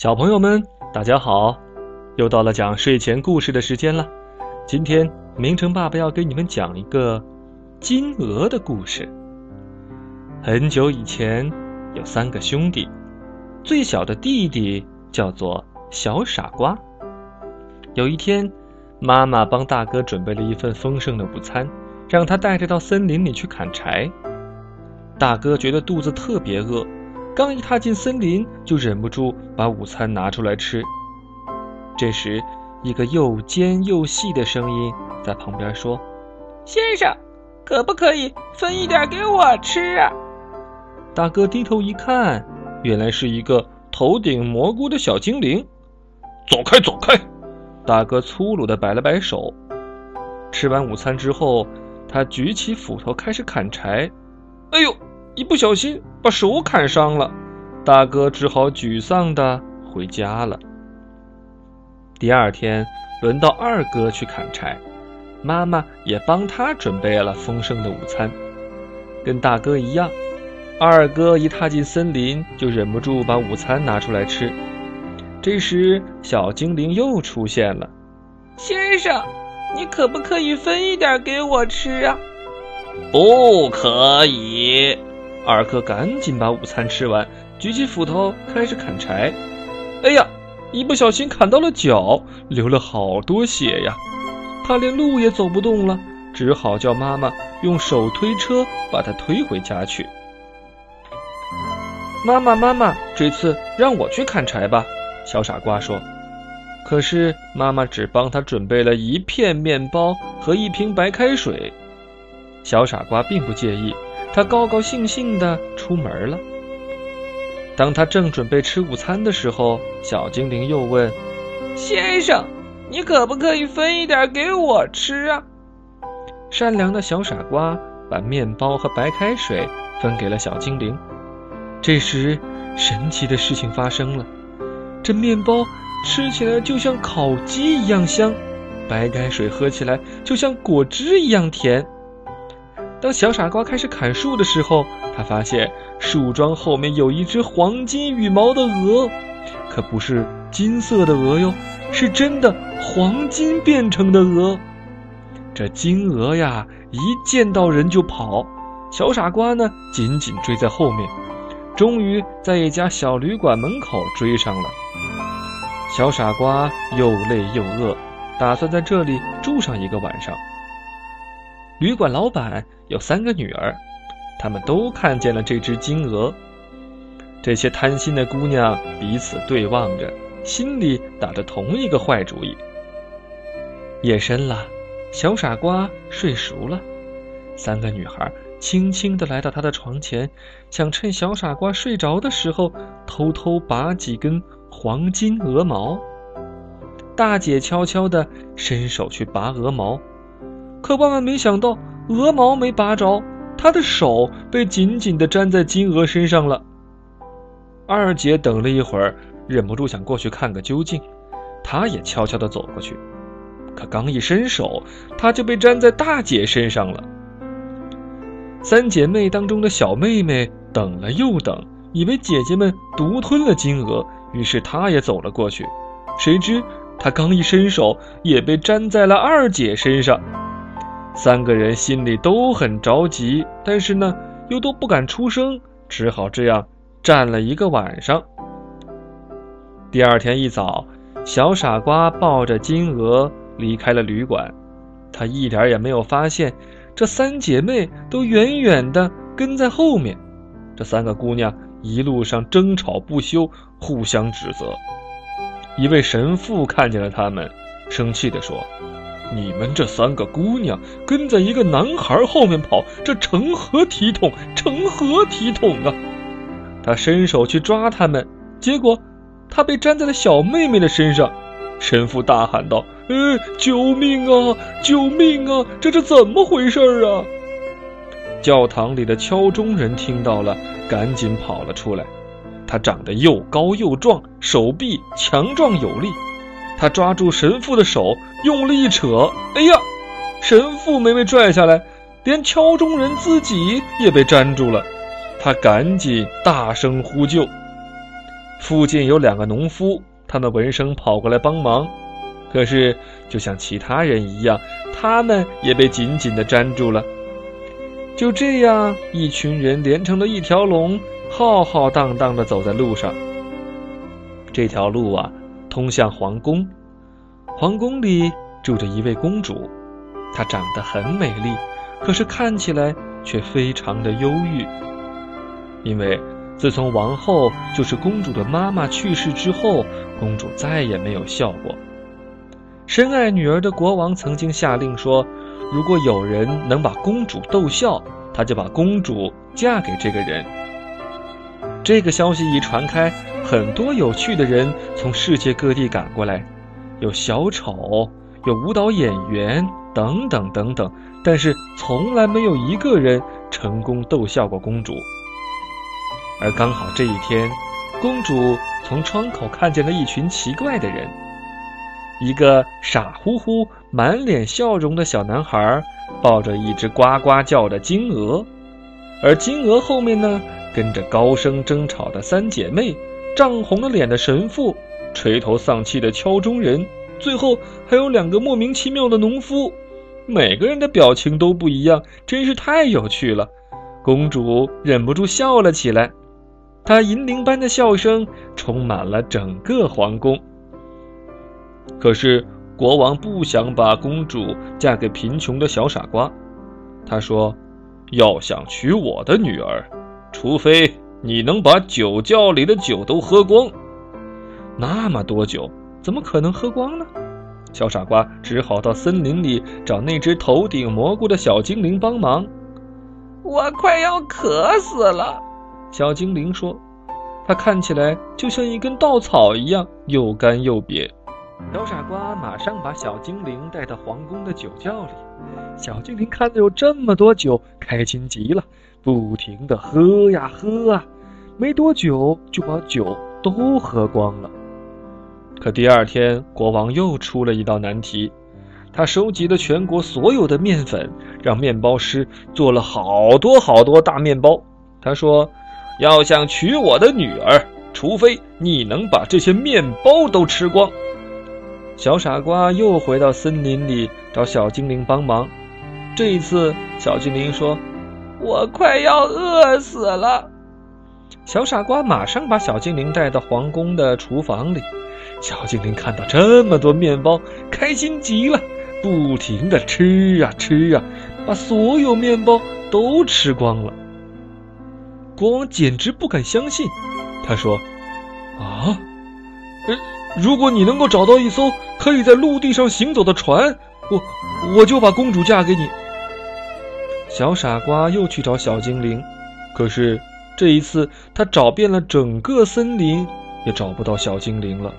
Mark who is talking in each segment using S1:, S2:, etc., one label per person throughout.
S1: 小朋友们，大家好！又到了讲睡前故事的时间了。今天明成爸爸要给你们讲一个金鹅的故事。很久以前，有三个兄弟，最小的弟弟叫做小傻瓜。有一天，妈妈帮大哥准备了一份丰盛的午餐，让他带着到森林里去砍柴。大哥觉得肚子特别饿。刚一踏进森林，就忍不住把午餐拿出来吃。这时，一个又尖又细的声音在旁边说：“
S2: 先生，可不可以分一点给我吃啊？”
S1: 大哥低头一看，原来是一个头顶蘑菇的小精灵。
S3: 走开，走开！
S1: 大哥粗鲁地摆了摆手。吃完午餐之后，他举起斧头开始砍柴。哎呦！一不小心把手砍伤了，大哥只好沮丧的回家了。第二天轮到二哥去砍柴，妈妈也帮他准备了丰盛的午餐。跟大哥一样，二哥一踏进森林就忍不住把午餐拿出来吃。这时，小精灵又出现了：“
S2: 先生，你可不可以分一点给我吃啊？”“
S3: 不可以。”
S1: 二哥赶紧把午餐吃完，举起斧头开始砍柴。哎呀，一不小心砍到了脚，流了好多血呀！他连路也走不动了，只好叫妈妈用手推车把他推回家去。妈妈，妈妈，这次让我去砍柴吧。小傻瓜说。可是妈妈只帮他准备了一片面包和一瓶白开水。小傻瓜并不介意。他高高兴兴地出门了。当他正准备吃午餐的时候，小精灵又问：“
S2: 先生，你可不可以分一点给我吃啊？”
S1: 善良的小傻瓜把面包和白开水分给了小精灵。这时，神奇的事情发生了：这面包吃起来就像烤鸡一样香，白开水喝起来就像果汁一样甜。当小傻瓜开始砍树的时候，他发现树桩后面有一只黄金羽毛的鹅，可不是金色的鹅哟，是真的黄金变成的鹅。这金鹅呀，一见到人就跑，小傻瓜呢，紧紧追在后面，终于在一家小旅馆门口追上了。小傻瓜又累又饿，打算在这里住上一个晚上。旅馆老板有三个女儿，他们都看见了这只金鹅。这些贪心的姑娘彼此对望着，心里打着同一个坏主意。夜深了，小傻瓜睡熟了，三个女孩轻轻地来到他的床前，想趁小傻瓜睡着的时候偷偷拔几根黄金鹅毛。大姐悄悄地伸手去拔鹅毛。可万万没想到，鹅毛没拔着，他的手被紧紧地粘在金鹅身上了。二姐等了一会儿，忍不住想过去看个究竟，她也悄悄地走过去，可刚一伸手，她就被粘在大姐身上了。三姐妹当中的小妹妹等了又等，以为姐姐们独吞了金鹅，于是她也走了过去，谁知她刚一伸手，也被粘在了二姐身上。三个人心里都很着急，但是呢，又都不敢出声，只好这样站了一个晚上。第二天一早，小傻瓜抱着金鹅离开了旅馆，他一点也没有发现这三姐妹都远远的跟在后面。这三个姑娘一路上争吵不休，互相指责。一位神父看见了他们，生气地说。你们这三个姑娘跟在一个男孩后面跑，这成何体统？成何体统啊！他伸手去抓他们，结果他被粘在了小妹妹的身上。神父大喊道：“呃，救命啊！救命啊！这是怎么回事啊？”教堂里的敲钟人听到了，赶紧跑了出来。他长得又高又壮，手臂强壮有力。他抓住神父的手，用力一扯，哎呀！神父没被拽下来，连敲钟人自己也被粘住了。他赶紧大声呼救。附近有两个农夫，他们闻声跑过来帮忙。可是，就像其他人一样，他们也被紧紧地粘住了。就这样，一群人连成了一条龙，浩浩荡荡地走在路上。这条路啊，通向皇宫。皇宫里住着一位公主，她长得很美丽，可是看起来却非常的忧郁，因为自从王后就是公主的妈妈去世之后，公主再也没有笑过。深爱女儿的国王曾经下令说：“如果有人能把公主逗笑，他就把公主嫁给这个人。”这个消息一传开，很多有趣的人从世界各地赶过来，有小丑，有舞蹈演员，等等等等。但是从来没有一个人成功逗笑过公主。而刚好这一天，公主从窗口看见了一群奇怪的人。一个傻乎乎、满脸笑容的小男孩抱着一只呱呱叫的金鹅，而金鹅后面呢，跟着高声争吵的三姐妹、涨红了脸的神父、垂头丧气的敲钟人，最后还有两个莫名其妙的农夫。每个人的表情都不一样，真是太有趣了。公主忍不住笑了起来，她银铃般的笑声充满了整个皇宫。可是国王不想把公主嫁给贫穷的小傻瓜，他说：“要想娶我的女儿，除非你能把酒窖里的酒都喝光。那么多酒，怎么可能喝光呢？”小傻瓜只好到森林里找那只头顶蘑菇的小精灵帮忙。
S2: 我快要渴死了，
S1: 小精灵说：“它看起来就像一根稻草一样，又干又瘪。”小傻瓜马上把小精灵带到皇宫的酒窖里。小精灵看到有这么多酒，开心极了，不停地喝呀喝啊，没多久就把酒都喝光了。可第二天，国王又出了一道难题。他收集了全国所有的面粉，让面包师做了好多好多大面包。他说：“要想娶我的女儿，除非你能把这些面包都吃光。”小傻瓜又回到森林里找小精灵帮忙。这一次，小精灵说：“
S2: 我快要饿死了。”
S1: 小傻瓜马上把小精灵带到皇宫的厨房里。小精灵看到这么多面包，开心极了，不停的吃啊吃啊，把所有面包都吃光了。国王简直不敢相信，他说：“啊，呃。”如果你能够找到一艘可以在陆地上行走的船，我我就把公主嫁给你。小傻瓜又去找小精灵，可是这一次他找遍了整个森林，也找不到小精灵了。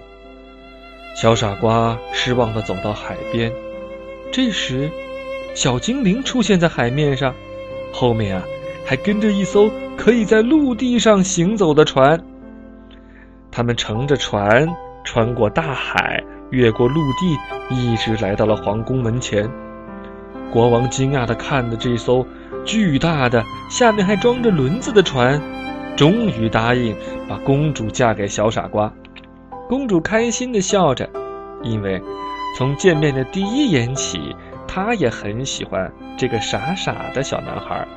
S1: 小傻瓜失望地走到海边，这时，小精灵出现在海面上，后面啊还跟着一艘可以在陆地上行走的船。他们乘着船。穿过大海，越过陆地，一直来到了皇宫门前。国王惊讶地看着这艘巨大的、下面还装着轮子的船，终于答应把公主嫁给小傻瓜。公主开心地笑着，因为从见面的第一眼起，她也很喜欢这个傻傻的小男孩。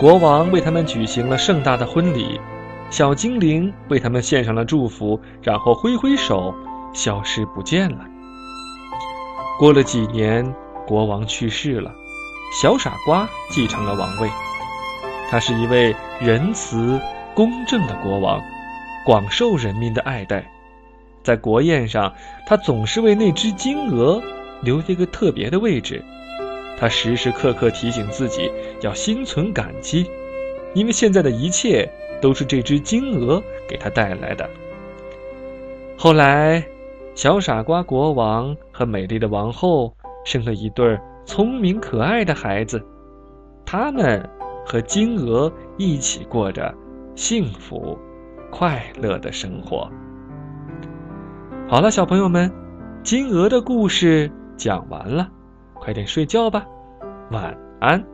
S1: 国王为他们举行了盛大的婚礼。小精灵为他们献上了祝福，然后挥挥手，消失不见了。过了几年，国王去世了，小傻瓜继承了王位。他是一位仁慈、公正的国王，广受人民的爱戴。在国宴上，他总是为那只金鹅留一个特别的位置。他时时刻刻提醒自己要心存感激，因为现在的一切。都是这只金鹅给他带来的。后来，小傻瓜国王和美丽的王后生了一对聪明可爱的孩子，他们和金鹅一起过着幸福、快乐的生活。好了，小朋友们，金鹅的故事讲完了，快点睡觉吧，晚安。